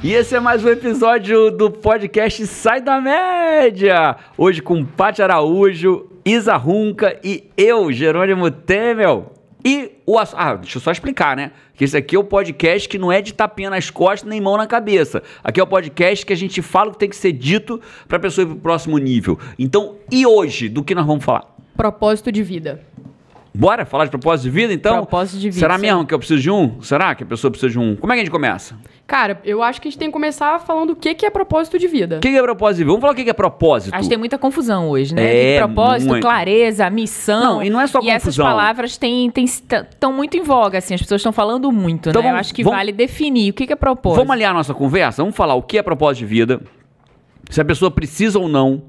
E esse é mais um episódio do podcast Sai da Média. Hoje com Paty Araújo, Isa Runca e eu, Jerônimo Temel. E o Ah, deixa eu só explicar, né? Que esse aqui é o podcast que não é de tapinha nas costas nem mão na cabeça. Aqui é o podcast que a gente fala o que tem que ser dito para pessoa ir pro próximo nível. Então, e hoje, do que nós vamos falar? Propósito de vida. Bora falar de propósito de vida, então? Propósito de vida, Será sim. mesmo que eu preciso de um? Será que a pessoa precisa de um? Como é que a gente começa? Cara, eu acho que a gente tem que começar falando o que, que é propósito de vida. O que é propósito de vida? Vamos falar o que é propósito. Acho que tem muita confusão hoje, né? É, de propósito, muito. clareza, missão. Não, e não é só E essas confusão. palavras estão muito em voga, assim. As pessoas estão falando muito, Então né? Eu vamos- acho que vamos- vale definir o que, que é propósito. Vamos alinhar a nossa conversa? Vamos falar o que é propósito de vida, se a pessoa precisa ou não,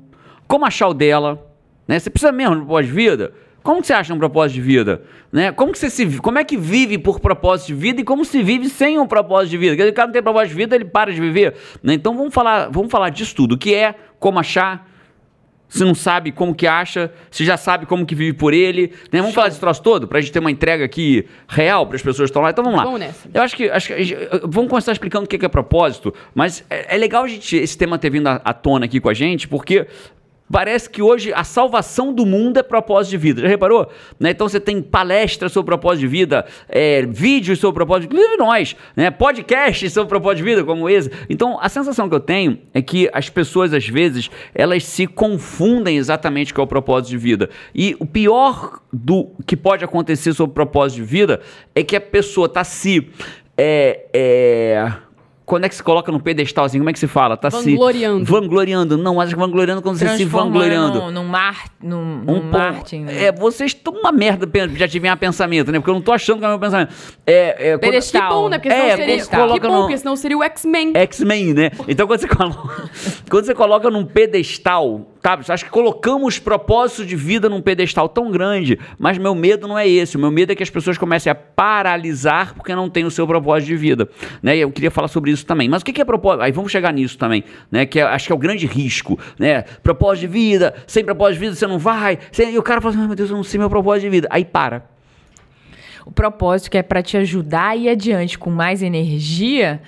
como achar o dela, né? Você precisa mesmo de propósito de vida? Como que você acha um propósito de vida? Né? Como, que você se, como é que vive por propósito de vida e como se vive sem um propósito de vida? Porque o cara não tem propósito de vida, ele para de viver. né? Então vamos falar, vamos falar disso tudo. O que é, como achar, se não sabe como que acha, se já sabe como que vive por ele. Né? Vamos falar desse troço todo pra gente ter uma entrega aqui real para as pessoas que estão lá. Então vamos lá. Vamos nessa. Eu acho que, acho que vamos começar explicando o que é, que é propósito, mas é, é legal a gente, esse tema ter vindo à, à tona aqui com a gente, porque parece que hoje a salvação do mundo é propósito de vida. Já reparou? Né? Então você tem palestras sobre propósito de vida, é, vídeos sobre propósito de vida, inclusive nós, né? podcasts sobre propósito de vida, como esse. Então a sensação que eu tenho é que as pessoas, às vezes, elas se confundem exatamente com o propósito de vida. E o pior do que pode acontecer sobre propósito de vida é que a pessoa está se. É, é, quando é que se coloca no pedestalzinho? Como é que se fala? Tá Vangloriando. se vangloriando. Não, mas vangloriando quando você se vangloriando. Num, num, mar, num, Um num Martin. né? É, vocês estão uma merda de adivinhar pensamento, né? Porque eu não tô achando que é o meu pensamento. É, é, quando- Que Pedestal. bom, né? Porque senão É, seria... coloca Que bom, no- porque senão seria o X-Men. X-Men, né? Então quando você coloca, quando você coloca num pedestal, tá? Acho que colocamos propósito de vida num pedestal tão grande, mas meu medo não é esse. O meu medo é que as pessoas comecem a paralisar porque não tem o seu propósito de vida, né? Eu queria falar sobre isso também. Mas o que é propósito? Aí vamos chegar nisso também, né? Que é- acho que é o grande risco, né? Propósito de vida, sem propósito de vida você não vai. E o cara fala assim, ai meu Deus, eu não sei meu propósito de vida. Aí para. O propósito que é pra te ajudar a ir adiante com mais energia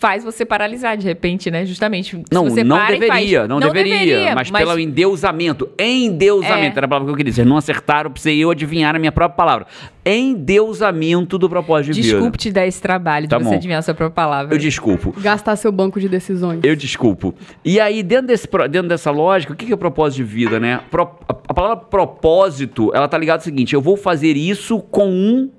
faz você paralisar de repente, né? Justamente. Se Não, você não para e deveria, faz- não, deveria, mas, pelo endeusamento. Endeusamento, É. era a palavra que eu queria. Vocês não acertaram, precisei eu adivinhar a minha própria palavra. Endeusamento do propósito de vida. Desculpe te dar esse trabalho Tá de você bom. adivinhar a sua própria palavra. Eu desculpo. Gastar seu banco de decisões. Eu desculpo. E aí, dentro, desse, dentro dessa lógica, o que é propósito de vida, né? Pro- a palavra propósito, ela tá ligada ao seguinte: eu vou fazer isso com um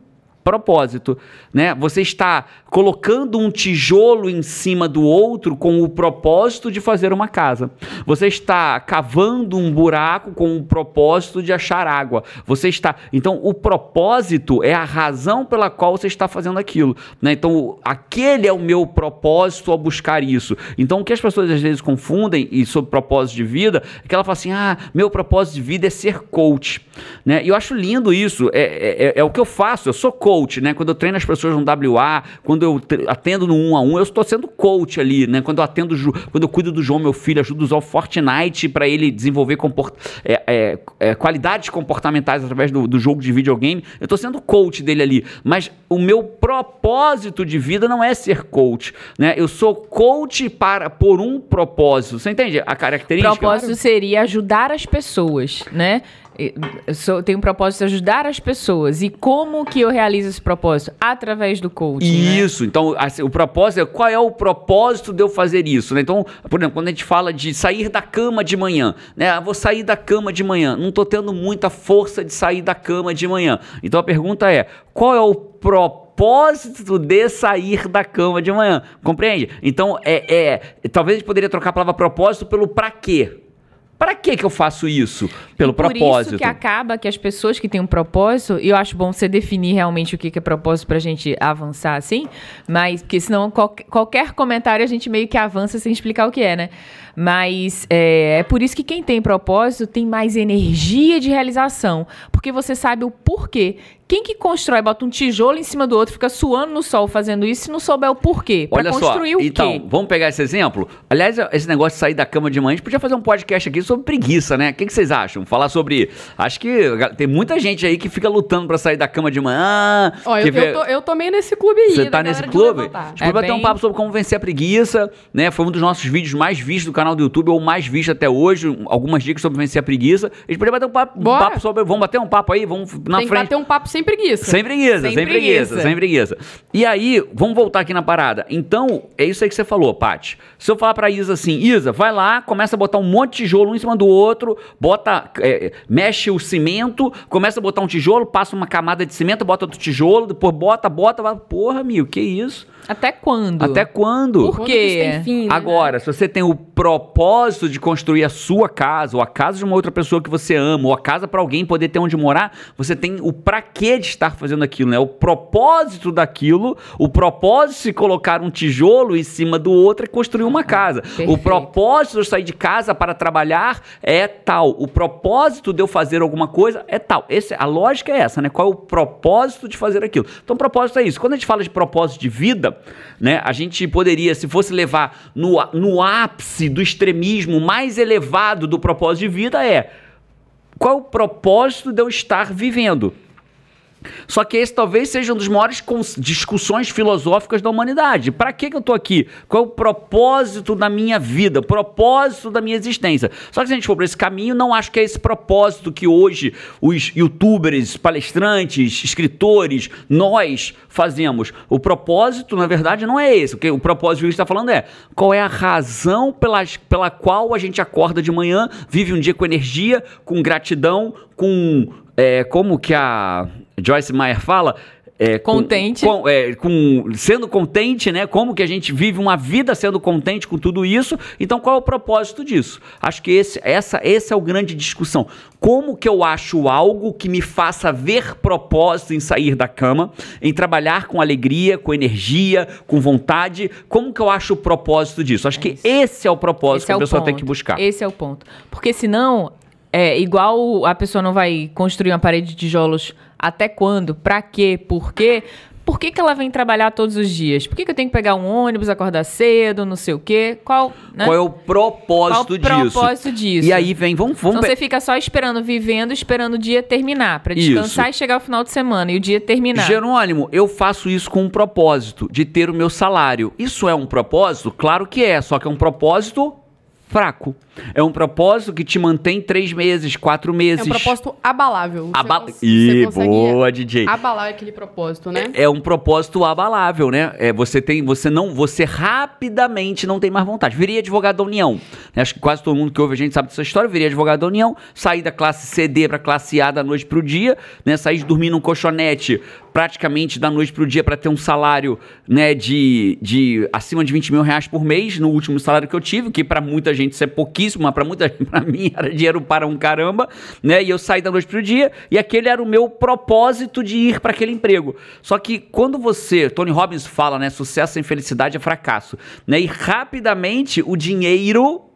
propósito, né? Você está colocando um tijolo em cima do outro com o propósito de fazer uma casa. Você está cavando um buraco com o propósito de achar água. Você está, então o propósito é a razão pela qual você está fazendo aquilo, né? Então aquele é o meu propósito ao buscar isso. Então o que as pessoas às vezes confundem e sobre propósito de vida é que ela fala assim: "Ah, meu propósito de vida é ser coach", né? E eu acho lindo isso. É, é, é o que eu faço. Eu sou coach, né? Quando eu treino as pessoas no WA, quando eu atendo no um a um, eu estou sendo coach ali, né? Quando eu atendo, quando eu cuido do João, meu filho, ajudo a usar o Fortnite para ele desenvolver comport- é, é, é, qualidades comportamentais através do, do jogo de videogame, eu estou sendo coach dele ali. Mas o meu propósito de vida não é ser coach, né? Eu sou coach para por um propósito. Você entende a característica? O propósito seria ajudar as pessoas, né? Eu sou, tenho um propósito de ajudar as pessoas. E como que eu realizo esse propósito? Através do coaching. né? Isso, então assim, o propósito é qual é o propósito de eu fazer isso, né? Então, por exemplo, quando a gente fala de sair da cama de manhã, né? Ah, vou sair da cama de manhã, não estou tendo muita força de sair da cama de manhã. Então a pergunta é: qual é o propósito de sair da cama de manhã? Compreende? Então, é, é talvez a gente poderia trocar a palavra propósito pelo pra quê. Para que que eu faço isso? Pelo por propósito. isso que acaba que as pessoas que têm um propósito, e eu acho bom você definir realmente o que que é propósito pra gente avançar assim, mas porque senão qualquer, qualquer comentário a gente meio que avança sem explicar o que é, né? Mas é, é por isso que quem tem propósito tem mais energia de realização, porque você sabe o porquê. Quem que constrói, bota um tijolo em cima do outro, fica suando no sol fazendo isso, se não souber o porquê? Pra Olha só, construir o então, quê? vamos pegar esse exemplo? Aliás, esse negócio de sair da cama de manhã, a gente podia fazer um podcast aqui sobre preguiça, né? O que, que vocês acham? Falar sobre. Acho que tem muita gente aí que fica lutando pra sair da cama de manhã. Ó, eu, vê- eu, tô, eu tô meio nesse clube aí. Você da tá nesse clube? A gente É bater um bem- papo sobre como vencer a preguiça, né? Foi um dos nossos vídeos mais vistos do canal do YouTube, ou mais visto até hoje. um- Algumas dicas sobre vencer a preguiça. A gente poderia bater um papo, um papo sobre. Vamos bater um papo aí? Vamos na Tem que frente. bater um papo sem preguiça. Sem preguiça, sem, Sem preguiça, preguiça. sem preguiça. E aí, vamos voltar aqui na parada. Então, é isso aí que você falou, Paty. Se eu falar pra Isa assim, Isa, vai lá, começa a botar um monte de tijolo um em cima do outro, bota, é, mexe o cimento, começa a botar um tijolo, passa uma camada de cimento, bota outro tijolo, depois bota, bota, vai, porra, amigo, que isso? Até quando? Até quando? Por quê? fim, né? Agora, se você tem o propósito de construir a sua casa, ou a casa de uma outra pessoa que você ama, ou a casa para alguém poder ter onde morar, você tem o pra quê de estar fazendo aquilo, né? O propósito daquilo, o propósito de colocar um tijolo em cima do outro é construir uma casa. O perfeito. propósito de eu sair de casa para trabalhar é tal. O propósito de eu fazer alguma coisa é tal. Esse, a lógica é essa, né? Qual é o propósito de fazer aquilo? Então, o propósito é isso. Quando a gente fala de propósito de vida, né? A gente poderia, se fosse levar no, no ápice do extremismo mais elevado do propósito de vida, é qual o propósito de eu estar vivendo? Só que esse talvez seja um dos maiores discussões filosóficas da humanidade. Para que, que eu estou aqui? Qual é o propósito da minha vida? O propósito da minha existência? Só que se a gente for por esse caminho, não acho que é esse propósito que hoje os youtubers, palestrantes, escritores, nós fazemos. O propósito, na verdade, não é esse. O, o propósito que a gente está falando é qual é a razão pelas, pela qual a gente acorda de manhã, vive um dia com energia, com gratidão, com. é, como que a Joyce Meyer fala? É, com- Contente. com- é, com- sendo contente, né? Como que a gente vive uma vida sendo contente com tudo isso? Então, qual é o propósito disso? Acho que esse, essa, essa é o grande discussão. Como que eu acho algo que me faça ver propósito em sair da cama, em trabalhar com alegria, com energia, com vontade? Como que eu acho o propósito disso? Acho que esse é o propósito que a pessoa tem que buscar. Esse é o ponto. Porque senão, é igual a pessoa não vai construir uma parede de tijolos até quando, pra quê, por quê. Por que, que ela vem trabalhar todos os dias? Por que, que eu tenho que pegar um ônibus, acordar cedo, não sei o quê? Qual, né? Qual é o propósito Qual o disso? propósito disso? E aí vem, vamos, vamos Então você fica só esperando, vivendo, esperando o dia terminar, Isso. descansar e chegar ao final de semana e o dia terminar. Jerônimo, eu faço isso com um propósito de ter o meu salário. Isso é um propósito? Claro que é, só que é um propósito fraco. É um propósito que te mantém três meses, quatro É meses. um propósito abalável. Aba- Ih, você consegue boa, DJ. Abalar aquele propósito, né? É um propósito abalável, né? É, você tem, você não, você rapidamente não tem mais vontade. Virei advogado da União. né? Acho que quase todo mundo que ouve a gente sabe dessa história. Virei advogado da União, saí da classe CD para classe A da noite pro dia, né? Saí de dormir num colchonete praticamente da noite pro dia para ter um salário, né? De, de acima de 20 mil reais por mês no último salário que eu tive, que para muita gente isso é pouquíssimo, mas para muita para mim era dinheiro para um caramba, né? E eu saí da noite pro dia e aquele era o meu propósito de ir para aquele emprego. Só que quando você, Tony Robbins fala, né, sucesso sem felicidade é fracasso, né? E rapidamente o dinheiro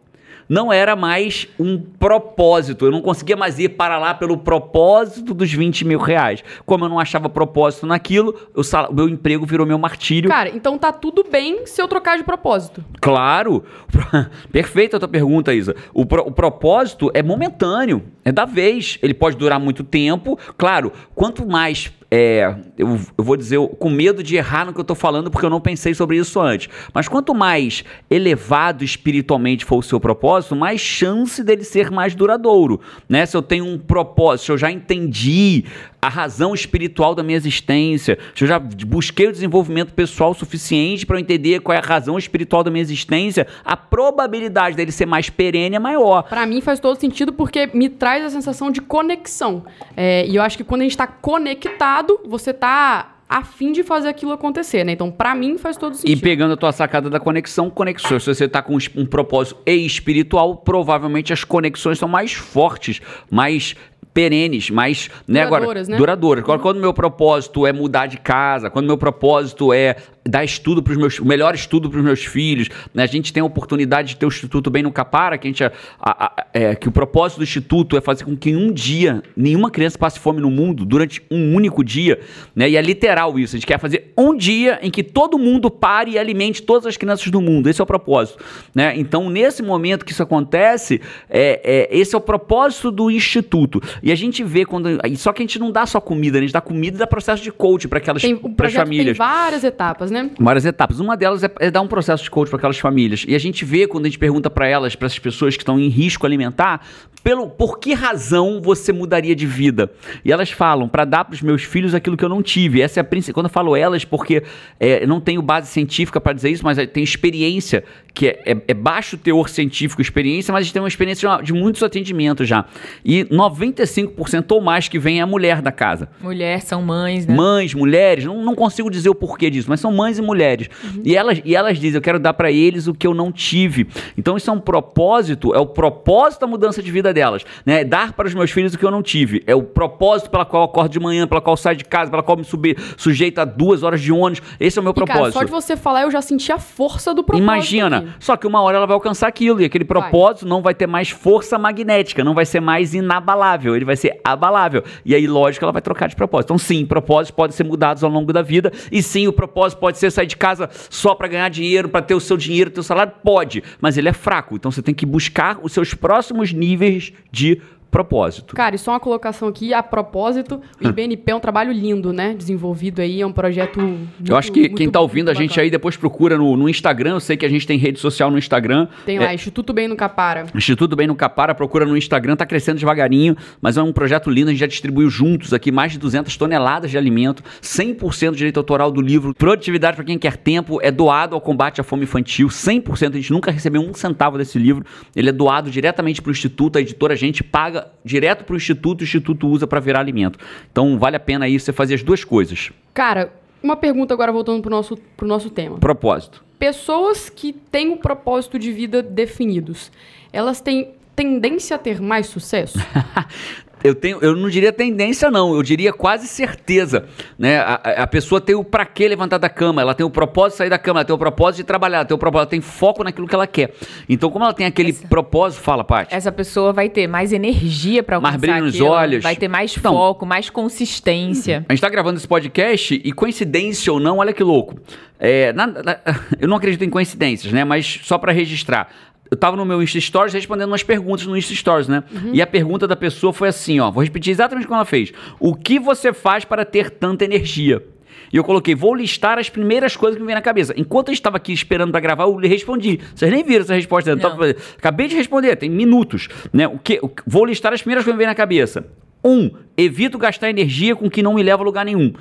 não era mais um propósito. Eu não conseguia mais ir para lá pelo propósito dos 20 mil reais. Como eu não achava propósito naquilo, o, sal- meu emprego virou meu martírio. Cara, então tá tudo bem se eu trocar de propósito. Claro. Perfeita a tua pergunta, Isa. O, pro- o propósito é momentâneo, é da vez. Ele pode durar muito tempo. Claro, quanto mais. É, eu, eu vou dizer, com medo de errar no que eu tô falando, porque eu não pensei sobre isso antes. Mas quanto mais elevado espiritualmente for o seu propósito, mais chance dele ser mais duradouro. Né? Se eu tenho um propósito, se eu já entendi a razão espiritual da minha existência, se eu já busquei o desenvolvimento pessoal suficiente para eu entender qual é a razão espiritual da minha existência, a probabilidade dele ser mais perene é maior. Pra mim faz todo sentido porque me traz a sensação de conexão. É, e eu acho que quando a gente tá conectado, você tá a fim de fazer aquilo acontecer, né? Então, pra mim, faz todo E sentido. pegando a tua sacada da conexão, conexões. Se você tá com um propósito espiritual, provavelmente as conexões são mais fortes, mais perenes, mais né, Duradouras, agora né? duradouras. Agora, quando meu propósito é mudar de casa, quando meu propósito é dar estudo para os meus, o melhor estudo para os meus filhos, né? A gente tem a oportunidade de ter o instituto bem no Capara, que a gente a- a- a- é, que o propósito do instituto é fazer com que em um dia nenhuma criança passe fome no mundo durante um único dia, né? E é literal isso. A gente quer fazer um dia em que todo mundo pare e alimente todas as crianças do mundo. Esse é o propósito, né? Então, nesse momento que isso acontece, é, é, esse é o propósito do instituto. E a gente vê quando, só que a gente não dá só comida, a gente dá comida e dá processo de coach para aquelas para as projeto tem famílias. várias etapas, né? Várias etapas. Uma delas é, é dar um processo de coach para aquelas famílias. E a gente vê quando a gente pergunta para elas, para essas pessoas que estão em risco alimentar, pelo por que razão você mudaria de vida? E elas falam para dar para os meus filhos aquilo que eu não tive. Essa é a principal. Quando eu falo elas, porque é, não tenho base científica para dizer isso, mas eu tenho experiência que é, é- é baixo teor científico experiência, mas a gente tem uma experiência de, de muitos atendimentos já. E 95% ou mais que vem é a mulher da casa. Mulher, são mães, né? Mães, mulheres, não, não consigo dizer o porquê disso, mas são mães e mulheres. E, elas, e elas dizem, eu quero dar para eles o que eu não tive. Então isso é um propósito, é o propósito da mudança de vida delas. Né? Dar para os meus filhos o que eu não tive. É o propósito pela qual eu acordo de manhã, pela qual eu saio de casa, pela qual me subi, sujeito a duas horas de ônibus. Esse é o meu E, cara, propósito. só de você falar, eu já senti a força do propósito. Imagina, aqui. só que uma hora ela vai alcançar aquilo e aquele propósito não vai ter mais força magnética, não vai ser mais inabalável, ele vai ser abalável. E aí, lógico, ela vai trocar de propósito. Então, sim, propósitos podem ser mudados ao longo da vida e sim, o propósito pode ser sair de casa só para ganhar dinheiro, para ter o seu dinheiro, ter o salário, pode, mas ele é fraco. Então, você tem que buscar os seus próximos níveis de propósito. Cara, e só uma colocação aqui, a propósito, o IBNP é um trabalho lindo, né? Desenvolvido aí, é um projeto muito, Eu acho que quem tá bom, ouvindo a gente bacana. aí depois procura no, no Instagram. Eu sei que a gente tem rede social no Instagram. Tem lá, Instituto Bem no Capara. Instituto Bem no Capara, procura no Instagram, tá crescendo devagarinho, mas é um projeto lindo, a gente já distribuiu juntos aqui mais de 200 toneladas de alimento, 100% de direito autoral do livro, produtividade para quem quer tempo, é doado ao combate à fome infantil, 100%, a gente nunca recebeu um centavo desse livro, ele é doado diretamente para o Instituto, a editora a gente paga direto para o Instituto, o Instituto usa para virar alimento. Então vale a pena aí você fazer as duas coisas. Cara, uma pergunta agora voltando pro nosso, pro nosso tema. Propósito. Pessoas que têm o propósito de vida definidos, elas têm tendência a ter mais sucesso? Eu, tenho, eu não diria tendência, não. Eu diria quase certeza. Né? A, a- pessoa tem o pra que levantar da cama, ela tem o propósito de sair da cama, ela tem o propósito de trabalhar, ela tem o propósito, ela tem foco naquilo que ela quer. Então, como ela tem aquele propósito, fala, Paty. Essa pessoa vai ter mais energia pra Mais alcançar brilho nos aquilo, olhos. Vai ter mais Então- foco, mais consistência. A gente tá gravando esse podcast e coincidência ou não, olha que louco. É, na- na- eu não acredito em coincidências, né? Mas só pra registrar. Eu tava no meu Insta Stories respondendo umas perguntas no Insta Stories, né? E a pergunta da pessoa foi assim, ó. Vou repetir exatamente como ela fez. O que você faz para ter tanta energia? E eu coloquei, vou listar as primeiras coisas que me vem na cabeça. Enquanto eu estava aqui esperando pra gravar, eu lhe respondi. Vocês nem viram essa resposta. Eu tava- acabei de responder, tem minutos. Né? O que, vou listar as primeiras coisas que me vem na cabeça. Um, evito gastar energia com que não me leva a lugar nenhum.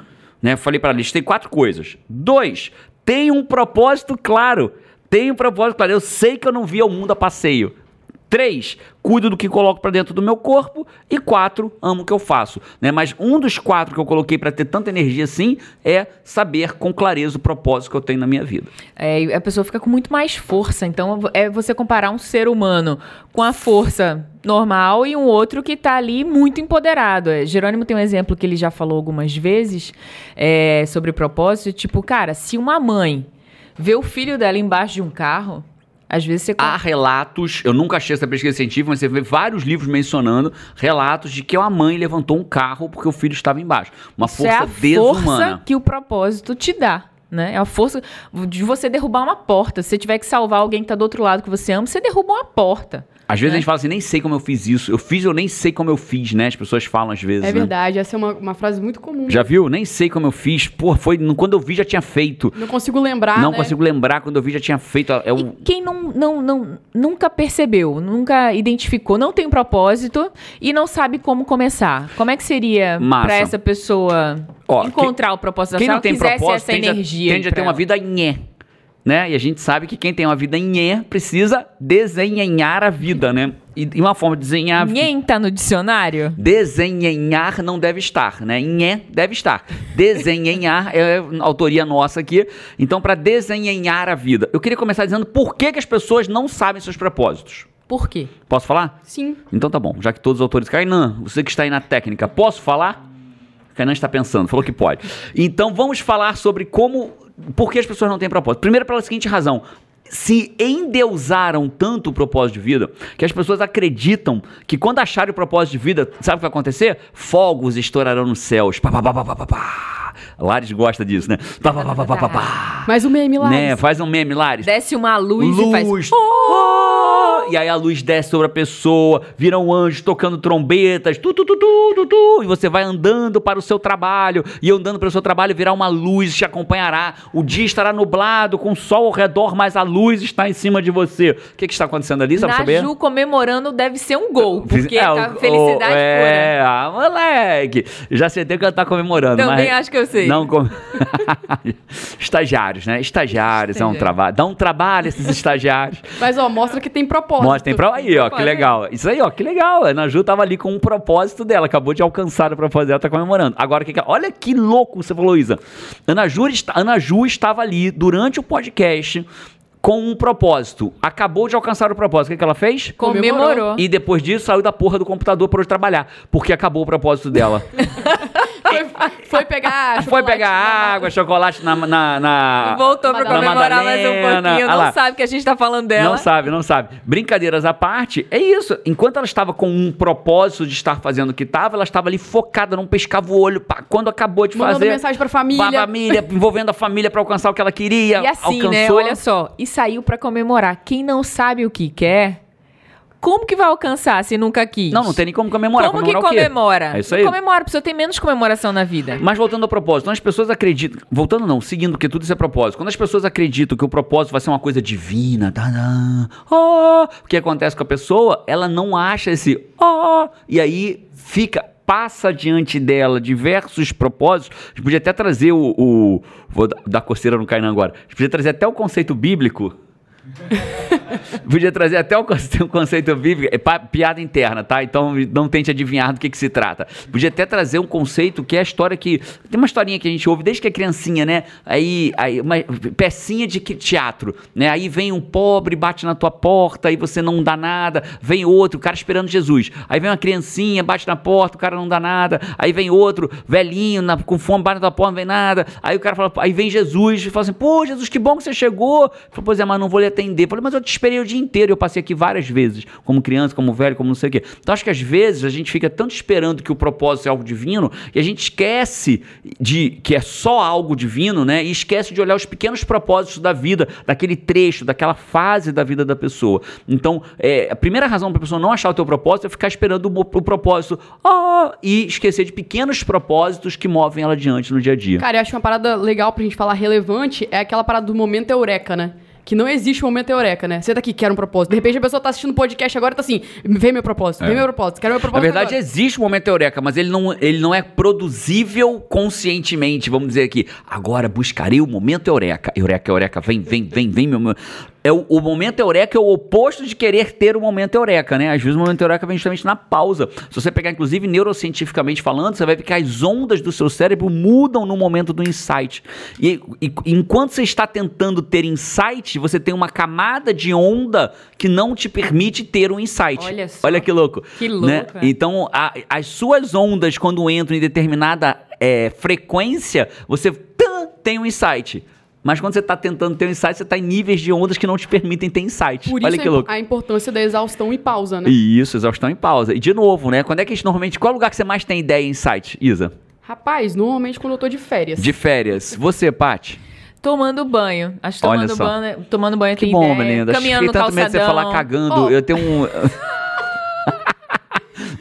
Né? Falei para ela, listei quatro coisas. Dois, tenho um propósito claro. Tenho propósito claro. Eu sei que eu não vi ao mundo a passeio. Três, cuido do que coloco para dentro do meu corpo. E quatro, amo o que eu faço. Né? Mas um dos quatro que eu coloquei para ter tanta energia assim é saber com clareza o propósito que eu tenho na minha vida. É, a pessoa fica com muito mais força. Então, é você comparar um ser humano com a força normal e um outro que tá ali muito empoderado. É, Jerônimo tem um exemplo que ele já falou algumas vezes é, sobre propósito. Tipo, cara, se uma mãe vê o filho dela embaixo de um carro, às vezes você... Há relatos, eu nunca achei essa pesquisa científica, mas você vê vários livros mencionando relatos de que uma mãe levantou um carro porque o filho estava embaixo. Uma Isso é força a desumana. força que o propósito te dá. Né? É a força de você derrubar uma porta. Se você tiver que salvar alguém que tá do outro lado que você ama, você derruba uma porta. Às vezes né? a gente fala assim, nem sei como eu fiz isso. Eu fiz, eu nem sei como eu fiz, né? As pessoas falam às vezes. É né? verdade, essa é uma, uma frase muito comum. Já viu? Nem sei como eu fiz. Pô, foi. Quando eu vi, já tinha feito. Não consigo lembrar, não né? consigo lembrar, quando eu vi, já tinha feito. É o... quem não, não, não, nunca percebeu, nunca identificou, não tem propósito e não sabe como começar? Como é que seria pra essa pessoa Ó, encontrar o propósito da Quem não tem propósito essa tende, energia? tende a ter uma ela? vida nhé. Né? E a gente sabe que quem tem uma vida nhé precisa desenhar a vida, né? E, e uma forma de desenhar. Ninguém tá no dicionário? Desenhar não deve estar, né? Nhé deve estar. Desenhar é autoria nossa aqui. Então, para desenhar a vida, eu queria começar dizendo por que, que as pessoas não sabem seus propósitos. Por quê? Posso falar? Sim. Então tá bom, já que todos os autores. Kainan, você que está aí na técnica, posso falar? Kainan está pensando, falou que pode. Então vamos falar sobre como. Por que as pessoas não têm propósito? Primeiro, pela seguinte razão. Se endeusaram tanto o propósito de vida que as pessoas acreditam que quando acharem o propósito de vida, sabe o que vai acontecer? Fogos estourarão nos céus. Pá, pá, pá, pá, pá, pá. Lares gosta disso, né? Pá, pá, pá, pá, pá, pá, pá. Mas o meme lá. Né? Faz um meme, Lares. Desce uma luz, e faz. Luz. Oh! E aí a luz desce sobre a pessoa, viram anjos tocando trombetas, tu, tu, tu, tu, tu, tu, e você vai andando para o seu trabalho, e andando para o seu trabalho virá uma luz te acompanhará. O dia estará nublado, com o sol ao redor, mas a luz está em cima de você. O que, que está acontecendo ali, sabe saber? Naju comemorando deve ser um gol, porque É, tá o- felicidade o- é, pura. ah, moleque. Já sei até que ela tá comemorando. Também mas acho que eu sei. Não com... Estagiários, né? Estagiários, é um Estagiário. trabalho. Dá um trabalho esses estagiários. Mas, ó, mostra que tem propósito. Mostra, tem pra... Aí, ó, que legal. Isso aí, ó, que legal. A Ana Ju tava ali com um propósito dela, acabou de alcançar o propósito dela, tá comemorando. Agora, o que que... olha que louco você falou, Isa. Ana Ju, Ana Ju estava ali durante o podcast com um propósito. Acabou de alcançar o propósito. O que, que ela fez? Comemorou. E depois disso saiu da porra do computador para hoje trabalhar, porque acabou o propósito dela. Foi, foi pegar. Foi pegar na- água, chocolate na. na, na- Voltou pra comemorar mais um pouquinho. olha Não sabe que a gente tá falando dela. Não sabe, não sabe. Brincadeiras à parte, é isso. Enquanto ela estava com um propósito de estar fazendo o que estava, ela estava ali focada, não pescava o olho. pá, quando acabou de Mandando fazer. mensagem pra família. Pra família, envolvendo a família para alcançar o que ela queria. E assim, alcançou. né? Olha só. E saiu pra comemorar. Quem não sabe o que quer, como que vai alcançar se nunca quis? Não, não tem nem como comemorar. Como que Comemorar o quê? comemora? É isso aí. Não comemora, a pessoa tem menos comemoração na vida. Mas voltando ao propósito, então as pessoas acreditam. Voltando não, seguindo, porque tudo isso é propósito. Quando as pessoas acreditam que o propósito vai ser uma coisa divina, tadã, oh, o que acontece com a pessoa? Ela não acha esse oh, e aí fica. Passa diante dela diversos propósitos. A gente podia até trazer o. o- vou dar coceira no Kainan agora. A gente podia trazer até o conceito bíblico Podia trazer até o conceito bíblico, é piada interna, tá? Então não tente adivinhar do que, que se trata. Podia até trazer um conceito que é a história que. Tem uma historinha que a gente ouve desde que é criancinha, né? Aí, aí uma pecinha de teatro, né? Aí vem um pobre, bate na tua porta, aí você não dá nada. Vem outro, o cara esperando Jesus. Aí vem uma criancinha, bate na porta, o cara não dá nada. Aí vem outro, velhinho, na- com fome, bate na tua porta, não vem nada. Aí o cara fala, aí vem Jesus e fala assim: pô, Jesus, que bom que você chegou. Falou, pois é, mas não vou lhe atender. Mas eu te esperei o dia inteiro. Eu passei aqui várias vezes, como criança, como velho, como não sei o quê. Então acho que às vezes a gente fica tanto esperando que o propósito é algo divino e a gente esquece de que é só algo divino, né? E esquece de olhar os pequenos propósitos da vida, daquele trecho, daquela fase da vida da pessoa. Então, é, a primeira razão para a pessoa não achar o teu propósito é ficar esperando o, o propósito ah, e esquecer de pequenos propósitos que movem ela adiante no dia a dia. Cara, eu acho uma parada legal pra gente falar relevante é aquela parada do momento eureka, né? Que não existe um momento eureka, né? Você tá aqui, quer um propósito. De repente a pessoa tá assistindo o podcast agora e tá assim, vem meu propósito, vem meu propósito, quero meu É. Na propósito. verdade, agora. existe o momento eureka, mas ele não, ele não é produzível conscientemente. Vamos dizer aqui, agora buscarei o momento eureka. Eureka, eureka, vem, vem, vem, vem, meu. meu. É o, o momento eureka é o oposto de querer ter o momento eureka, né? Às vezes o momento eureka vem justamente na pausa. Se você pegar, inclusive, neurocientificamente falando, você vai ver que as ondas do seu cérebro mudam no momento do insight. E, e enquanto você está tentando ter insight, você tem uma camada de onda que não te permite ter um insight. Olha só. Olha que louco. Que né? louco, é. Então, a- as suas ondas, quando entram em determinada é, frequência, você tem um insight. Mas quando você está tentando ter um insight, você está em níveis de ondas que não te permitem ter insight. Por Olha isso que a, louco. a importância da exaustão e pausa, né? Isso, exaustão em pausa. E de novo, né? Quando é que a gente normalmente. Qual lugar que você mais tem ideia e insight, Isa? Rapaz, normalmente quando eu tô de férias. De férias. Você, Paty? Tomando banho. Acho que Olha tomando só. banho, tomando banho Que tem bom, ideia. Melinda. Caminhando no tanto medo de você calçadão. falar cagando. Oh. Eu tenho um.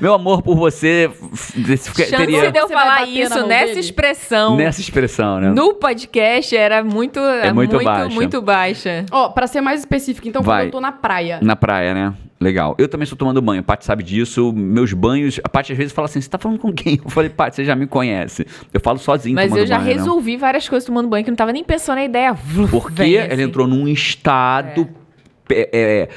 Meu amor por você Chance teria de eu falar isso nessa dele? expressão nessa expressão, né? no podcast era muito, é muito muito, baixa. muito baixa. Ó, pra ser mais específico, então, quando Vai. eu tô na praia. Na praia, né? Legal. Eu também estou tomando banho. A Paty sabe disso. Meus banhos. A Paty às vezes fala assim: você tá falando com quem? Eu falei, Paty, você já me conhece. Eu falo sozinho Mas tomando eu já banho, né? resolvi várias coisas tomando banho que eu não tava nem pensando na ideia. Porque vem ela assim. entrou num estado é, é,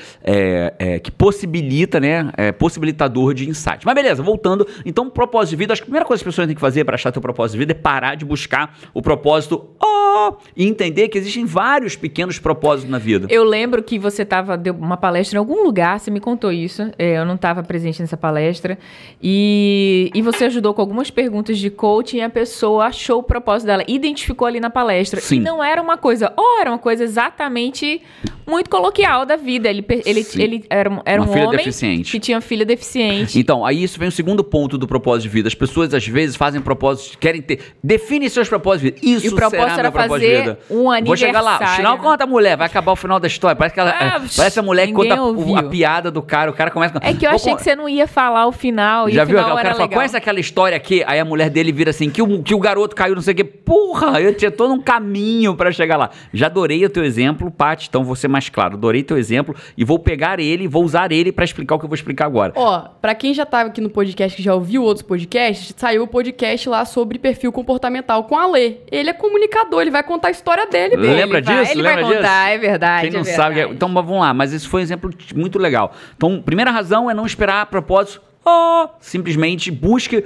é, que possibilita, né? É, possibilitador de insight. Mas beleza, voltando. Então, propósito de vida, acho que a primeira coisa que as pessoas têm que fazer para achar teu propósito de vida é parar de buscar o propósito oh, e entender que existem vários pequenos propósitos na vida. Eu lembro que você tava, deu uma palestra em algum lugar, você me contou isso. é, eu não estava presente nessa palestra. E, e você ajudou com algumas perguntas de coaching e a pessoa achou o propósito dela, identificou ali na palestra. Sim. E não era uma coisa, ou era uma coisa exatamente muito coloquial da vida. Ele, ele, Sim. ele era, um- era um filha homem deficiente. que tinha filha deficiente. Então, aí isso vem o segundo ponto do propósito de vida. As pessoas, às vezes, fazem propósitos, querem ter. Define seus propósitos de vida. Isso E o propósito será era propósito de fazer vida. um Vou chegar lá. aniversário. Final conta a mulher, vai acabar o final da história. Parece que ela. Ah, é, parece a mulher que conta o- ouviu. a piada do cara. O cara começa. É que eu achei con- que você não ia falar o final. Já o viu? final O cara fala, legal. conhece aquela história aqui? Aí a mulher dele vira assim, que o, que o garoto caiu, não sei o quê. Porra, eu tinha todo um caminho pra chegar lá. Já adorei o teu exemplo, Paty, então vou ser mais claro. Adorei teu exemplo e vou pegar ele e vou usar ele pra explicar o que eu vou explicar agora. Ó, pra quem já tava aqui no podcast, que já ouviu outros podcasts, saiu o podcast lá sobre perfil comportamental com a Lê. Ele é comunicador, ele vai contar a história dele, pô. Lembra Ele vai- disso? ele Lembra vai contar, disso? é verdade. Quem não é sabe. verdade. Então mas vamos lá, mas esse foi um exemplo muito legal. Então, primeira razão é não esperar propósitos. Oh, simplesmente busque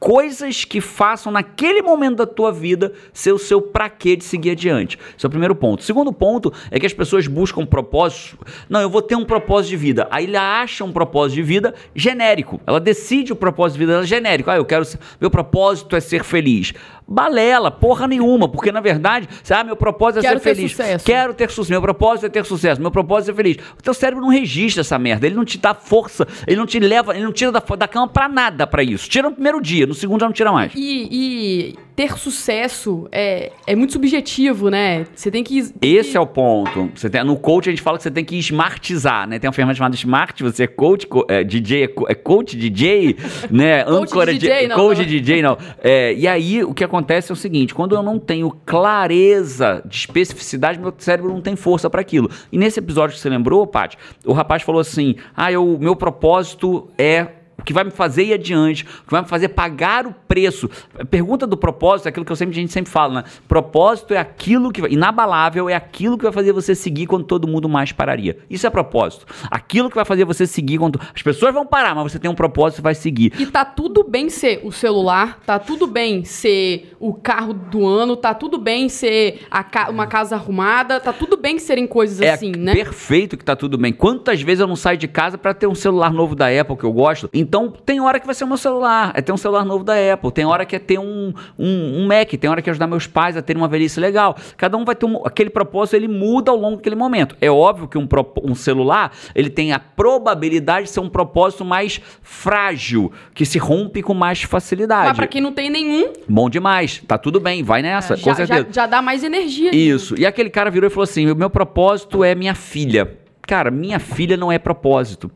coisas que façam naquele momento da tua vida ser o seu pra quê de seguir adiante. Esse é o primeiro ponto. O segundo ponto é que as pessoas buscam propósitos. Não, eu vou ter um propósito de vida. Aí ela acha um propósito de vida genérico. Ela decide o propósito de vida dela genérico. Ah, eu quero. ser- Meu propósito é ser feliz. Balela, porra nenhuma, porque na verdade, você, ah, meu propósito é Quero ser ter feliz. sucesso. Quero ter sucesso. Meu propósito é ter sucesso. Meu propósito é ser feliz. O teu cérebro não registra essa merda. Ele não te dá força. Ele não te leva. Ele não tira da, da cama pra nada pra isso. Tira no primeiro dia. No segundo já não tira mais. E, e ter sucesso é, é muito subjetivo, né? Você tem que. Esse é o ponto. Você tem, no coach a gente fala que você tem que smartizar, né? Tem uma ferramenta chamada Smart, você é coach, co- é, DJ, é, é coach DJ, né? Coach Âncora DJ, não, coach não. DJ, não. É, e aí o que acontece é o seguinte, quando eu não tenho clareza de especificidade, meu cérebro não tem força para aquilo. E nesse episódio que você lembrou, Paty, o rapaz falou assim: "Ah, eu, meu propósito é o que vai me fazer ir adiante, o que vai me fazer pagar o preço. Pergunta do propósito é aquilo que eu sempre, a gente sempre fala, né? Propósito é aquilo que vai, inabalável é aquilo que vai fazer você seguir quando todo mundo mais pararia. Isso é propósito. Aquilo que vai fazer você seguir quando as pessoas vão parar, mas você tem um propósito e vai seguir. E tá tudo bem ser o celular, tá tudo bem ser o carro do ano, tá tudo bem ser ca- uma casa arrumada, tá tudo bem serem coisas É assim, né? perfeito que tá tudo bem. Quantas vezes eu não saio de casa pra ter um celular novo da Apple que eu gosto? Então, tem hora que vai ser o meu celular, é ter um celular novo da Apple. Tem hora que é ter um, um, um Mac, tem hora que é ajudar meus pais a terem uma velhice legal. Cada um vai ter um, aquele propósito, ele muda ao longo daquele momento. É óbvio que um, um celular, ele tem a probabilidade de ser um propósito mais frágil, que se rompe com mais facilidade. Mas pra quem não tem nenhum, Bom demais, tá tudo bem, vai nessa, com já, certeza. já, já dá mais energia. Isso. E aquele cara virou e falou assim: o meu propósito é minha filha. Cara, minha filha não é propósito.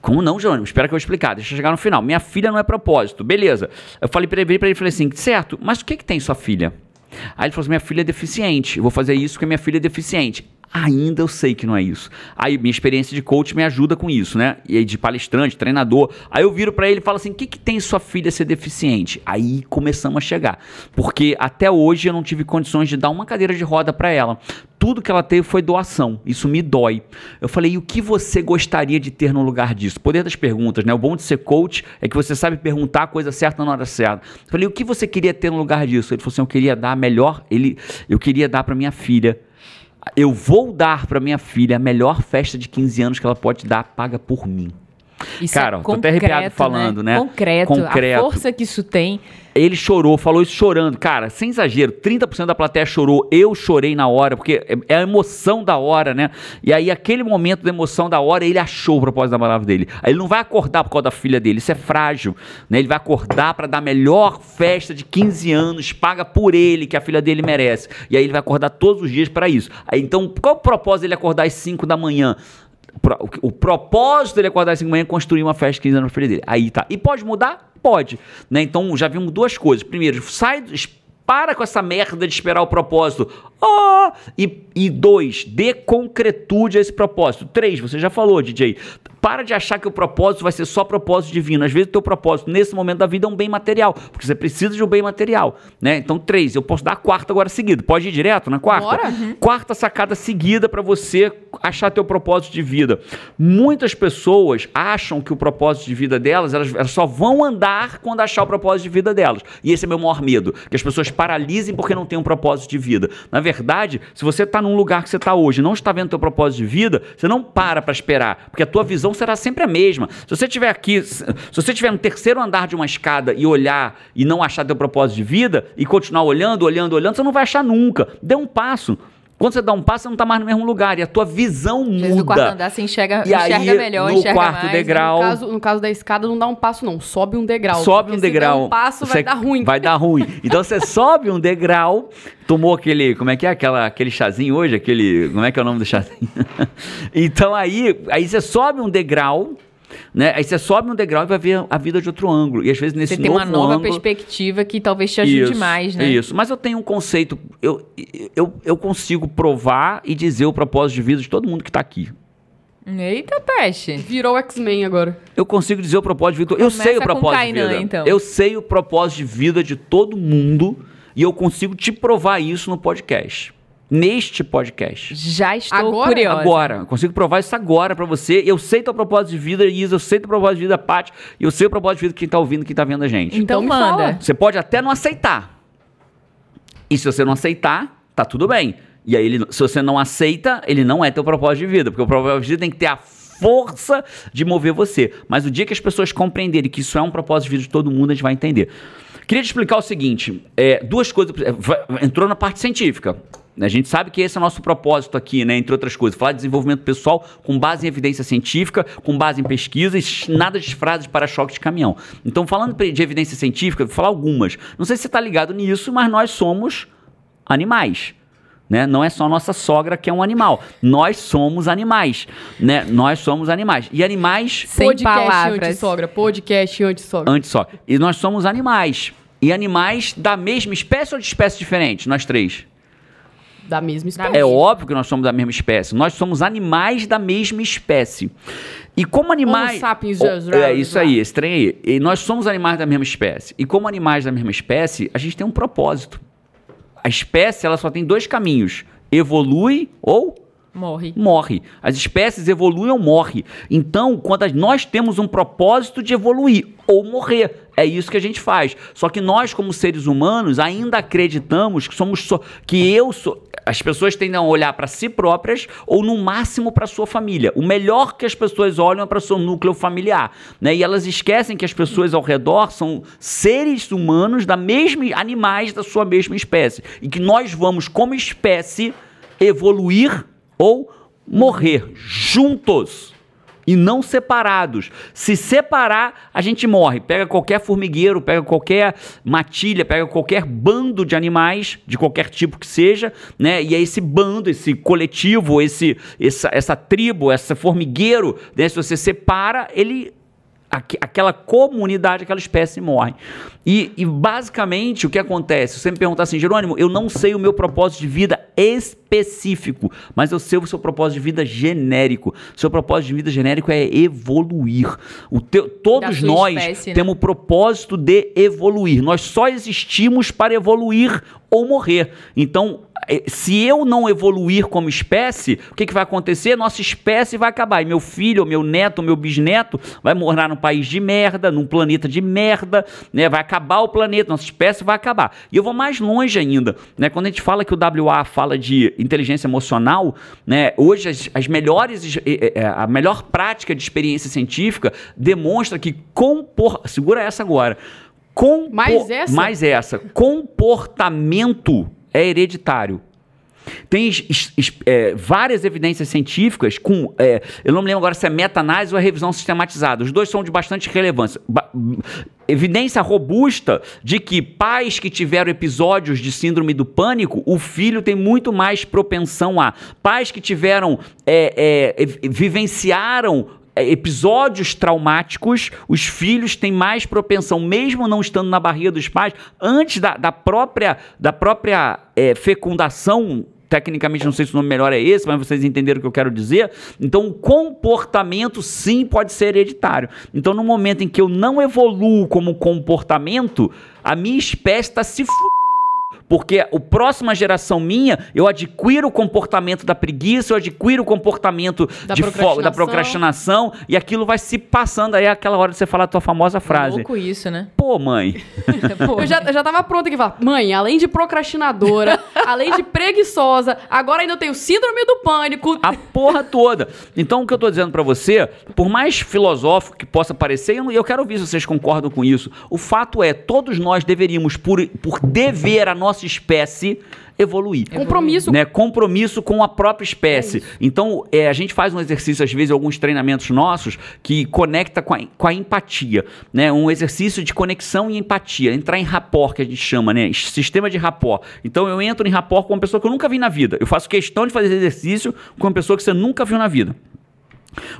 Como não, Jerônimo? Espera que eu vou explicar. Deixa eu chegar no final. Minha filha não é propósito. Beleza. Eu falei pra ele, pra ele falei assim: certo, mas o que, que tem sua filha? Aí ele falou assim: minha filha é deficiente. Eu vou fazer isso porque minha filha é deficiente. Ainda eu sei que não é isso. Aí minha experiência de coach me ajuda com isso, né? E aí de palestrante, treinador. Aí eu viro pra ele e falo assim: o que, que tem sua filha ser deficiente? Aí começamos a chegar. Porque até hoje eu não tive condições de dar uma cadeira de roda pra ela. Tudo que ela teve foi doação. Isso me dói. Eu falei: e o que você gostaria de ter no lugar disso? Poder das perguntas, né? O bom de ser coach é que você sabe perguntar a coisa certa na hora certa. Eu falei: o que você queria ter no lugar disso? Ele falou assim: eu queria dar melhor. Ele, eu queria dar pra minha filha eu vou dar pra minha filha a melhor festa de 15 anos que ela pode dar, paga por mim. Isso Cara, é tô até arrepiado concreto, falando, né? Concreto, Concreto. A força que isso tem. Ele chorou, falou isso chorando. Cara, sem exagero, 30% da plateia chorou. Eu chorei na hora, porque é- é a emoção da hora, né? E aí, aquele momento da emoção da hora, ele achou o propósito da palavra dele. Aí ele não vai acordar por causa da filha dele, isso é frágil. Né? Ele vai acordar pra dar a melhor festa de 15 anos, paga por ele, que a filha dele merece. E aí ele vai acordar todos os dias pra isso. Aí, então, qual o propósito dele acordar às 5 da manhã? O, propósito dele acordar às 5 da manhã é construir uma festa de 15 anos pra filha dele. Aí tá. E pode mudar? Pode. Né? Então já vimos duas coisas. Primeiro, sai, para com essa merda de esperar o propósito. Oh! E, e dois, dê concretude a esse propósito. Três, você já falou, DJ. Para de achar que o propósito vai ser só propósito divino. Às vezes o teu propósito nesse momento da vida é um bem material, porque você precisa de um bem material, né? Então, três, eu posso dar a quarta agora seguido. Pode ir direto na quarta? Bora. Uhum. Quarta sacada seguida para você achar teu propósito de vida. Muitas pessoas acham que o propósito de vida delas, elas, elas só vão andar quando achar o propósito de vida delas. E esse é meu maior medo, que as pessoas paralisem porque não têm um propósito de vida. Na verdade, se você está num lugar que você está hoje, não está vendo teu propósito de vida, você não para para esperar, porque a tua visão será sempre a mesma. Se você estiver aqui, se você estiver no terceiro andar de uma escada e olhar e não achar teu propósito de vida e continuar olhando, olhando, olhando, você não vai achar nunca. Dê um passo. Quando você dá um passo, você não está mais no mesmo lugar e a tua visão muda. No quarto andar você enxerga, e enxerga aí, melhor, no enxerga quarto mais. degrau, No caso, no caso da escada, não dá um passo, não. Sobe um degrau. sobe um se der degrau. um passo, vai dar ruim. Vai dar ruim. Então você sobe um degrau, tomou aquele, como é que é aquela, aquele chazinho hoje, aquele, como é que é o nome do chazinho? então aí, aí você sobe um degrau, né? Aí você sobe um degrau e vai ver a vida de outro ângulo. E às vezes nesse Você tem novo uma nova ângulo, perspectiva que talvez te ajude isso, mais, né? Isso, mas eu tenho um conceito, eu, eu, eu consigo provar e dizer o propósito de vida de todo mundo que está aqui. Eita, peste. Virou X-Men agora. Eu consigo dizer o propósito de vida. Eu Começa sei o com propósito Kainan, de vida. então. Eu sei o propósito de vida de todo mundo e eu consigo te provar isso no podcast. Neste podcast. Já estou Agora? curiosa. Agora, eu consigo provar isso agora pra você. Eu sei teu propósito de vida, Isa, eu sei teu propósito de vida, Paty, e eu sei o propósito de vida de quem tá ouvindo, quem tá vendo a gente. Então, Então manda. fala. Você pode até não aceitar. E se você não aceitar, tá tudo bem. E aí, ele- se você não aceita, ele não é teu propósito de vida, porque o propósito de vida tem que ter a força de mover você. Mas o dia que as pessoas compreenderem que isso é um propósito de vida de todo mundo, a gente vai entender. Queria te explicar o seguinte: é, duas coisas. é, Entrou na parte científica. A gente sabe que esse é o nosso propósito aqui, né? Entre outras coisas, falar de desenvolvimento pessoal com base em evidência científica, com base em pesquisas, nada de frases para choque de caminhão. Então, falando de evidência científica, vou falar algumas. Não sei se você está ligado nisso, mas nós somos animais. Né? Não é só nossa sogra que é um animal. Nós somos animais. Né? Nós somos animais. E animais Sem podcast palavras. anti-sogra. Podcast anti-sogra. antes só. E nós somos animais. E animais da mesma espécie ou de espécies diferentes? Nós três. Da mesma espécie. É óbvio que nós somos da mesma espécie. Nós somos animais da mesma espécie. E como animais. Homo sapiens, Oh, é isso aí, esse trem aí. E nós somos animais da mesma espécie. E como animais da mesma espécie, a gente tem um propósito. A espécie ela só tem dois caminhos: evolui ou Morre. morre. As espécies evoluem ou morrem. Então, quando nós temos um propósito de evoluir ou morrer, é isso que a gente faz. Só que nós, como seres humanos, ainda acreditamos que somos só que eu sou. As pessoas tendem a olhar para si próprias ou no máximo para sua família. O melhor que as pessoas olham é para seu núcleo familiar, né? E elas esquecem que as pessoas ao redor são seres humanos da mesma animais da sua mesma espécie e que nós vamos como espécie evoluir ou morrer juntos e não separados. Se separar, a gente morre. Pega qualquer formigueiro, pega qualquer matilha, pega qualquer bando de animais, de qualquer tipo que seja, né? E é esse bando, esse coletivo, esse, essa, essa tribo, esse formigueiro, né? Se você separa, ele aque- aquela comunidade, aquela espécie morre. E, e, basicamente o que acontece? Você me perguntar assim, Jerônimo, eu não sei o meu propósito de vida específico, mas eu sei o seu propósito de vida genérico. Seu propósito de vida genérico é evoluir. O teu, todos nós espécie, né? temos o propósito de evoluir. Nós só existimos para evoluir ou morrer. Então, eh, se eu não evoluir como espécie, o que, que vai acontecer? Nossa espécie vai acabar. E meu filho, meu neto, meu bisneto vai morar num país de merda, num planeta de merda, né? Vai acabar o planeta, nossa espécie vai acabar. E eu vou mais longe ainda, né? Quando a gente fala que o WA fala de inteligência emocional, né? Hoje as, as melhores, eh, a melhor prática de experiência científica demonstra que compor... segura essa agora. Compo- Mais essa? Mais essa. Comportamento é hereditário. Tem es- es- é, várias evidências científicas com. é, eu não me lembro agora se é meta-análise ou é revisão sistematizada. Os dois são de bastante relevância. Ba- evidência robusta de que pais que tiveram episódios de síndrome do pânico, o filho tem muito mais propensão a. Pais que tiveram. é, é, vivenciaram episódios traumáticos, os filhos têm mais propensão, mesmo não estando na barriga dos pais, antes da, da própria, da própria é, fecundação tecnicamente não sei se o nome melhor é esse, mas vocês entenderam o que eu quero dizer. Então, o comportamento sim pode ser hereditário. Então, no momento em que eu não evoluo como comportamento, a minha espécie está se fudendo porque a próxima geração minha, eu adquiro o comportamento da preguiça, eu adquiro o comportamento Da de procrastinação. da procrastinação, e aquilo vai se passando. Aí é aquela hora de você falar a tua famosa frase. Louco isso, né? Pô, mãe, Pô, Eu já, eu já tava pronta aqui falar, mãe, além de procrastinadora, além de preguiçosa, agora ainda eu tenho síndrome do pânico. a porra toda. Então, o que eu tô dizendo pra você, por mais filosófico que possa parecer, eu, eu quero ver se vocês concordam com isso. O fato é, todos nós deveríamos, por, por dever a nossa espécie, evoluir. Compromisso. né, compromisso com a própria espécie. então, é, a gente faz um exercício, às vezes, alguns treinamentos nossos, que conecta com a, com a empatia. Né, um exercício de conexão e empatia. Entrar em rapport, que a gente chama, né? Sistema de rapport. Então, eu entro em rapport com uma pessoa que eu nunca vi na vida. Eu faço questão de fazer exercício com uma pessoa que você nunca viu na vida.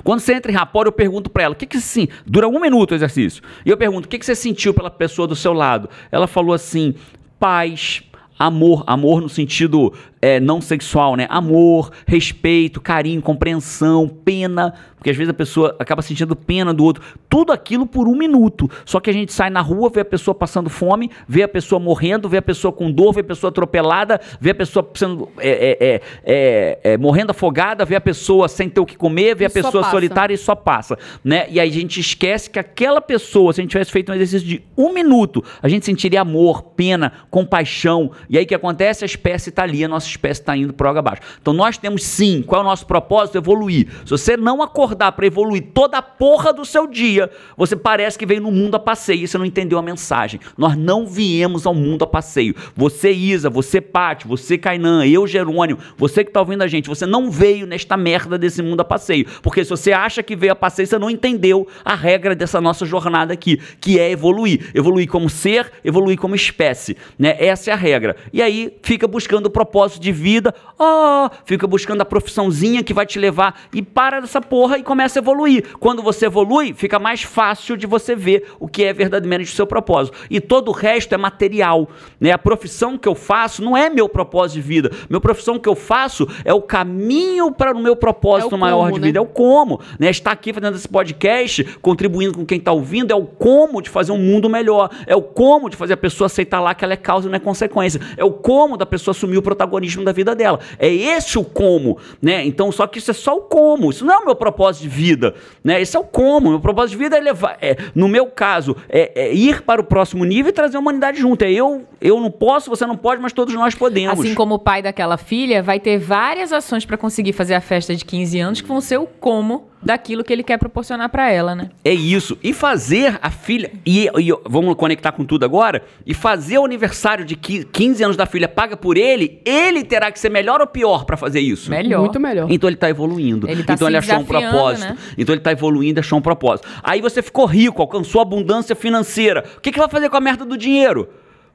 Quando você entra em rapport, eu pergunto pra ela, o que que sim, dura um minuto o exercício. E eu pergunto, o que que você sentiu pela pessoa do seu lado? Ela falou assim, paz, amor, amor no sentido é, não sexual, né? Amor, respeito, carinho, compreensão, pena, porque às vezes a pessoa acaba sentindo pena do outro. Tudo aquilo por um minuto. Só que a gente sai na rua, vê a pessoa passando fome, vê a pessoa morrendo, vê a pessoa com dor, vê a pessoa atropelada, vê a pessoa sendo é, é, é, é, é, morrendo afogada, vê a pessoa sem ter o que comer, vê E a pessoa solitária e só passa, né? E aí a gente esquece que aquela pessoa, se a gente tivesse feito um exercício de um minuto, a gente sentiria amor, pena, compaixão. E aí o que acontece? A espécie está ali, a nossa espécie está indo por água abaixo. Então nós temos sim, qual é o nosso propósito? Evoluir. Se você não acordar para evoluir toda a porra do seu dia, você parece que veio no mundo a passeio e você não entendeu a mensagem. Nós não viemos ao mundo a passeio. Você, Isa, você, Paty, você, Kainan, eu, Jerônimo, você que tá ouvindo a gente, você não veio nesta merda desse mundo a passeio. Porque se você acha que veio a passeio, você não entendeu a regra dessa nossa jornada aqui, que é evoluir. Evoluir como ser, evoluir como espécie. Né? Essa é a regra. E aí fica buscando o propósito de vida, ó, fica buscando a profissãozinha que vai te levar e para dessa porra e começa a evoluir. Quando você evolui, fica mais fácil de você ver o que é verdadeiramente o seu propósito. E todo o resto é material. Né? A profissão que eu faço não é meu propósito de vida. Meu profissão que eu faço é o caminho para o meu propósito É o maior como, de né? vida. É o como. Né? Estar aqui fazendo esse podcast, contribuindo com quem está ouvindo, é o como de fazer um mundo melhor. É o como de fazer a pessoa aceitar lá que ela é causa e não é consequência. É o como da pessoa assumir o protagonismo da vida dela. É esse o como. Né? Então, só que isso é só o como. Isso não é o meu propósito de vida. Né? Esse é o como. Meu propósito de vida é levar, é, no meu caso, é, é ir para o próximo nível e trazer a humanidade junto. É eu, eu não posso, você não pode, mas todos nós podemos. Assim como o pai daquela filha vai ter várias ações pra conseguir fazer a festa de 15 anos que vão ser o como daquilo que ele quer proporcionar pra ela, né? É isso. E fazer a filha. E, e vamos conectar com tudo agora. E fazer o aniversário de qui- 15 anos da filha paga por ele, ele terá que ser melhor ou pior pra fazer isso? Melhor. Muito melhor. Então ele tá evoluindo. Ele tá então se ele achou um desafiando, propósito. né? Então ele tá evoluindo e achou um propósito. Aí você ficou rico, alcançou abundância financeira. O que, que vai fazer com a merda do dinheiro?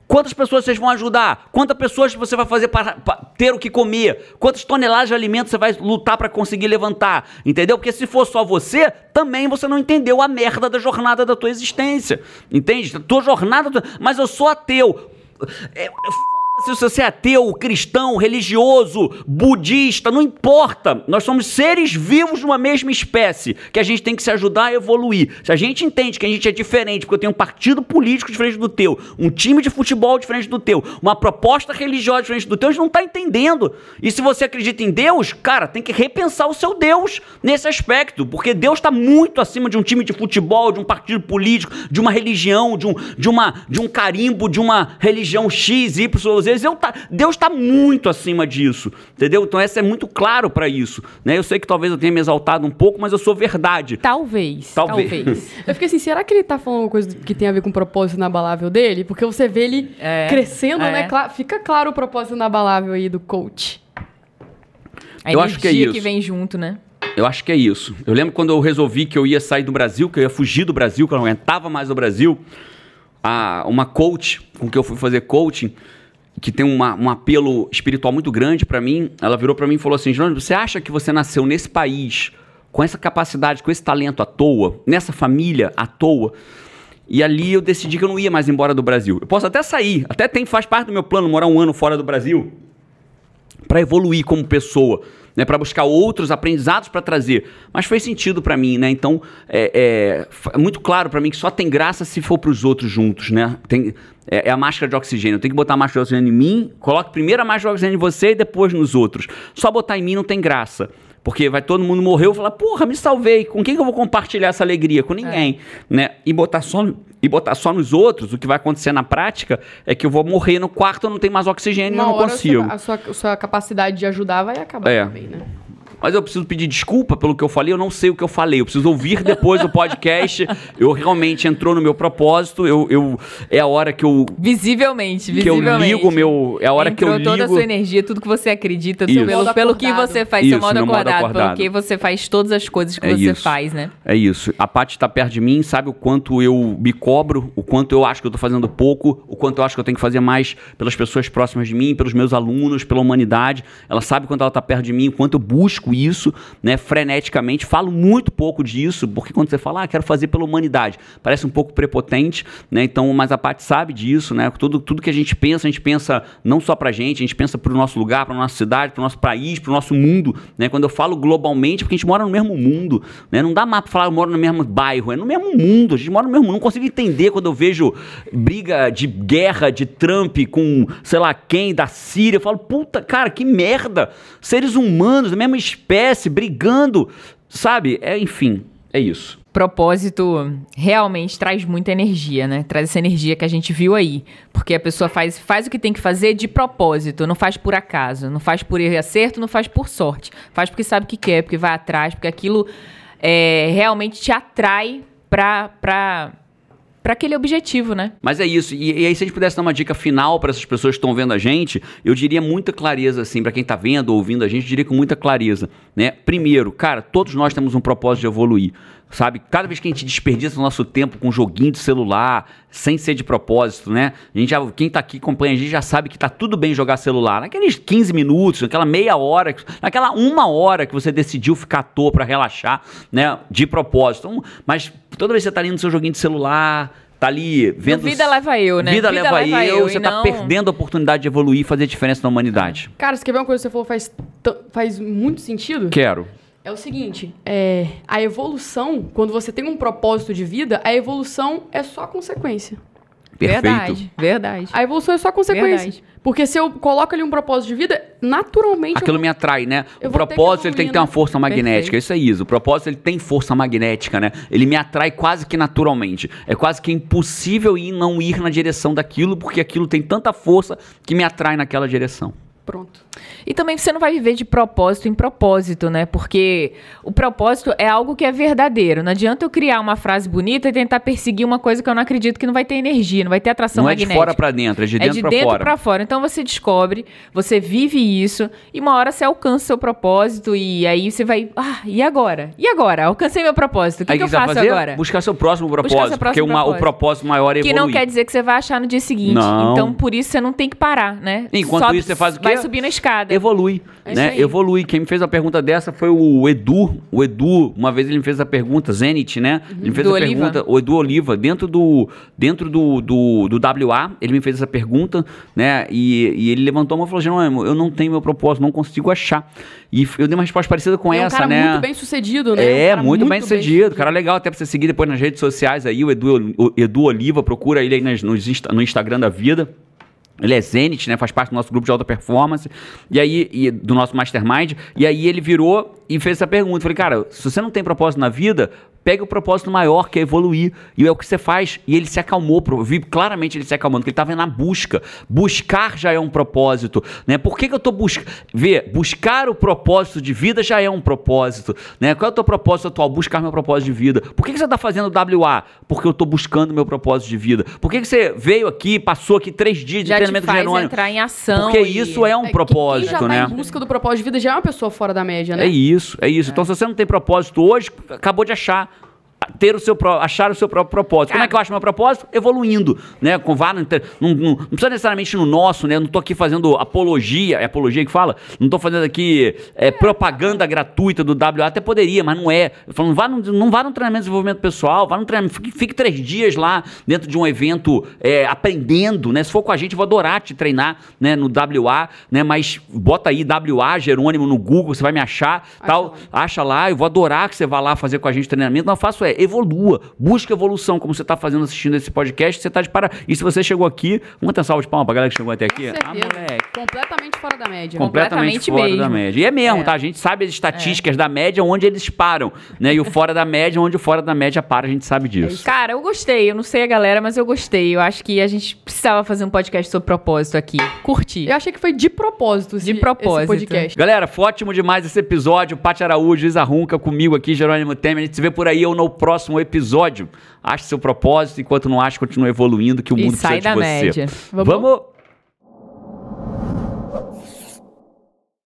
Quantas pessoas vocês vão ajudar? Quantas pessoas você vai fazer para, para ter o que comer? Quantas toneladas de alimento você vai lutar para conseguir levantar? Entendeu? Porque se for só você, também você não entendeu a merda da jornada da tua existência. Entende? Tua jornada. Mas eu sou ateu. É, se você é ateu, cristão, religioso, budista, não importa. Nós somos seres vivos de uma mesma espécie que a gente tem que se ajudar a evoluir. Se a gente entende que a gente é diferente, porque eu tenho um partido político diferente do teu, um time de futebol diferente do teu, uma proposta religiosa diferente do teu, a gente não está entendendo. E se você acredita em Deus, cara, tem que repensar o seu Deus nesse aspecto, porque Deus está muito acima de um time de futebol, de um partido político, de uma religião, de um, de uma, de um carimbo, de uma religião X, Y, Z. Eu tá- Deus está muito acima disso, entendeu? Então essa é muito claro para isso, né? Eu sei que talvez eu tenha me exaltado um pouco, mas eu sou verdade. Talvez. Talvez. Eu fiquei assim, será que ele tá falando coisa que tem a ver com o propósito inabalável dele? Porque você vê ele É, crescendo, é. né? Cla- Fica claro o propósito inabalável aí do coach. A Eu acho que é isso. que vem junto, né? Eu acho que é isso. Eu lembro quando eu resolvi que eu ia sair do Brasil, que eu ia fugir do Brasil, que eu não aguentava mais o Brasil. A, uma coach com que eu fui fazer coaching, que tem uma- um apelo espiritual muito grande pra mim, ela virou pra mim e falou assim: Jerônimo, você acha que você nasceu nesse país com essa capacidade, com esse talento à toa, nessa família à toa. E ali eu decidi que eu não ia mais embora do Brasil. Eu posso até sair, até tem, faz parte do meu plano morar um ano fora do Brasil para evoluir como pessoa, né, para buscar outros aprendizados para trazer. Mas fez sentido para mim, né? Então é, é, é muito claro para mim que só tem graça se for para os outros juntos, né? Tem, é, é, a máscara de oxigênio. Eu tenho que botar a máscara de oxigênio em mim, coloque primeiro a máscara de oxigênio em você e depois nos outros. Só botar em mim não tem graça. Porque vai todo mundo morrer, eu falar, porra, me salvei. Com quem que eu vou compartilhar essa alegria? Com ninguém. É. Né? E botar só e botar só nos outros, o que vai acontecer na prática é que eu vou morrer no quarto, eu não tenho mais oxigênio, e eu não consigo. A sua, a sua capacidade de ajudar vai acabar é. também, né? Mas eu preciso pedir desculpa pelo que eu falei, eu não sei o que eu falei, eu preciso ouvir depois o podcast. eu realmente entrou no meu propósito, eu, eu é a hora que eu visivelmente, que visivelmente. eu ligo meu, é a hora entrou que eu ligo toda a sua energia, tudo que você acredita, pelo, pelo que você faz, isso, seu modo acordado, modo acordado, pelo que você faz todas as coisas que é você isso. faz, né? É isso. A Paty está perto de mim, sabe o quanto eu me cobro, o quanto eu acho que eu tô fazendo pouco, o quanto eu acho que eu tenho que fazer mais pelas pessoas próximas de mim, pelos meus alunos, pela humanidade. Ela sabe quando ela está perto de mim, o quanto eu busco isso, né, freneticamente. Falo muito pouco disso, porque quando você fala, ah, quero fazer pela humanidade, parece um pouco prepotente, né? Então, mas a parte sabe disso, né? Tudo, tudo que a gente pensa, a gente pensa não só pra gente, a gente pensa pro nosso lugar, pra nossa cidade, pro nosso país, pro nosso mundo, né? Quando eu falo globalmente, porque a gente mora no mesmo mundo, né? Não dá mais pra falar, eu moro no mesmo bairro, é no mesmo mundo, a gente mora no mesmo mundo. Não consigo entender quando eu vejo briga de guerra de Trump com, sei lá quem, da Síria. Eu falo, puta, cara, que merda! Seres humanos, mesma espécie, brigando sabe? É, enfim, é isso. Propósito realmente traz muita energia, né? Traz essa energia que a gente viu aí. Porque a pessoa faz, faz o que tem que fazer de propósito, não faz por acaso, não faz por acerto, não faz por sorte. Faz porque sabe o que quer, porque vai atrás, porque aquilo é, realmente te atrai pra. Para aquele objetivo, né? Mas é isso. E, e, aí, se a gente pudesse dar uma dica final para essas pessoas que estão vendo a gente, eu diria muita clareza, assim, para quem está vendo ou ouvindo a gente, eu diria com muita clareza, né? Primeiro, cara, todos nós temos um propósito de evoluir sabe? Cada vez que a gente desperdiça o nosso tempo com um joguinho de celular, sem ser de propósito, né? A gente já, quem tá aqui acompanha a gente já sabe que tá tudo bem jogar celular. Naqueles 15 minutos, naquela meia hora, naquela uma hora que você decidiu ficar à toa para relaxar, né? De propósito. Então, mas toda vez que você tá ali no seu joguinho de celular, tá ali vendo. vida leva eu, né? Vida, vida leva, leva, eu, eu você tá não... perdendo a oportunidade de evoluir e fazer diferença na humanidade. Cara, você quer ver uma coisa que você falou faz, faz muito sentido? Quero. É o seguinte, é, a evolução, quando você tem um propósito de vida, a evolução é só consequência. Perfeito. Verdade, verdade. A evolução é só consequência. Verdade. Porque se eu coloco ali um propósito de vida, naturalmente. Aquilo eu, me atrai, né? O propósito ele tem que ter uma força magnética. Perfeito. Isso é isso. O propósito ele tem força magnética, né? Ele me atrai quase que naturalmente. É quase que impossível ir não ir na direção daquilo, porque aquilo tem tanta força que me atrai naquela direção. Pronto. E também você não vai viver de propósito em propósito, né? Porque o propósito é algo que é verdadeiro. Não adianta eu criar uma frase bonita e tentar perseguir uma coisa que eu não acredito que não vai ter energia, não vai ter atração não magnética. Não é de fora para dentro, é de dentro para fora. É de dentro para fora. Então você descobre, você vive isso e uma hora você alcança o seu propósito e aí você vai, ah, e agora? E agora? Alcancei meu propósito. O que, que, que eu faço fazer? agora? Buscar seu próximo propósito, seu próximo porque uma, propósito. o propósito maior é evoluir. Que não quer dizer que você vai achar no dia seguinte. Não. Então por isso você não tem que parar, né? Enquanto Sobe, isso você faz o quê? Vai subir na escada. Evolui. É né? Evolui. Quem me fez a pergunta dessa foi o Edu. O Edu, uma vez ele me fez a pergunta, Zenit, né? Uhum. Ele me fez a Oliva. pergunta, o Edu Oliva, dentro do dentro do, do, do WA, ele me fez essa pergunta, né? E, e ele levantou a mão e falou: Jerônimo, eu não tenho meu propósito, não consigo achar. E eu dei uma resposta parecida com é essa, um cara né? muito bem sucedido, né? É, um muito, muito, bem sucedido. Cara legal, até pra você seguir depois nas redes sociais aí, o Edu, o Edu Oliva, procura ele aí nas, no, no Instagram da vida. Ele é Zenit, né? Faz parte do nosso grupo de alta performance. E aí, e do nosso mastermind. E aí ele virou e fez essa pergunta. Falei, cara, se você não tem propósito na vida, pega o propósito maior, que é evoluir. E é o que você faz. E ele se acalmou, vi claramente ele se acalmando, porque ele estava na busca. Buscar já é um propósito. Né? Por que, que eu estou buscando? Vê, buscar o propósito de vida já é um propósito. Né? Qual é o teu propósito atual? Buscar meu propósito de vida. Por que, que você está fazendo WA? Porque eu estou buscando meu propósito de vida. Por que, que você veio aqui, passou aqui três dias de já treinamento te faz Jerônimo? entrar em ação. Porque e... isso é um é, propósito, quem já né? Tá em busca do propósito de vida já é uma pessoa fora da média, né? É isso, é isso. É. Então, se você não tem propósito hoje, acabou de achar ter o seu achar o seu próprio propósito. Como é que eu acho meu propósito? Evoluindo, né? Com vá não, não- não precisa necessariamente no nosso, né? Eu não tô aqui fazendo apologia, é apologia que fala? Não tô fazendo aqui é, propaganda gratuita do WA, até poderia, mas não é. Falo, vá no, não vá no treinamento de desenvolvimento pessoal, vá no treinamento, fique, fique três dias lá dentro de um evento é, aprendendo, né? Se for com a gente, eu vou adorar te treinar, né? No WA, né? Mas bota aí WA Jerônimo no Google, você vai me achar, tal. Acha lá, eu vou adorar que você vá lá fazer com a gente treinamento. Mas eu faço é, evolua, busca evolução, como você está fazendo assistindo esse podcast, você está de para. E se você chegou aqui, vamos ter uma salva de palmas pra galera que chegou até aqui. Com Ah, moleque. Completamente fora da média. Completamente Completamente fora mesmo. da média. E é mesmo, É. tá? A gente sabe as estatísticas da média onde eles param, né? E o fora da média, onde o fora da média para, a gente sabe disso. Cara, eu gostei. Eu não sei a galera, mas eu gostei. Eu acho que a gente precisava fazer um podcast sobre propósito aqui. Curti. Eu achei que foi de propósito esse, De propósito. esse podcast. Galera, foi ótimo demais esse episódio. Paty Araújo, Isa Runca comigo aqui, Jerônimo Temer. A gente se vê por aí ou no próximo episódio. Ache seu propósito, enquanto não acha, continua evoluindo, que o E mundo sai precisa de da você. média. Vamos.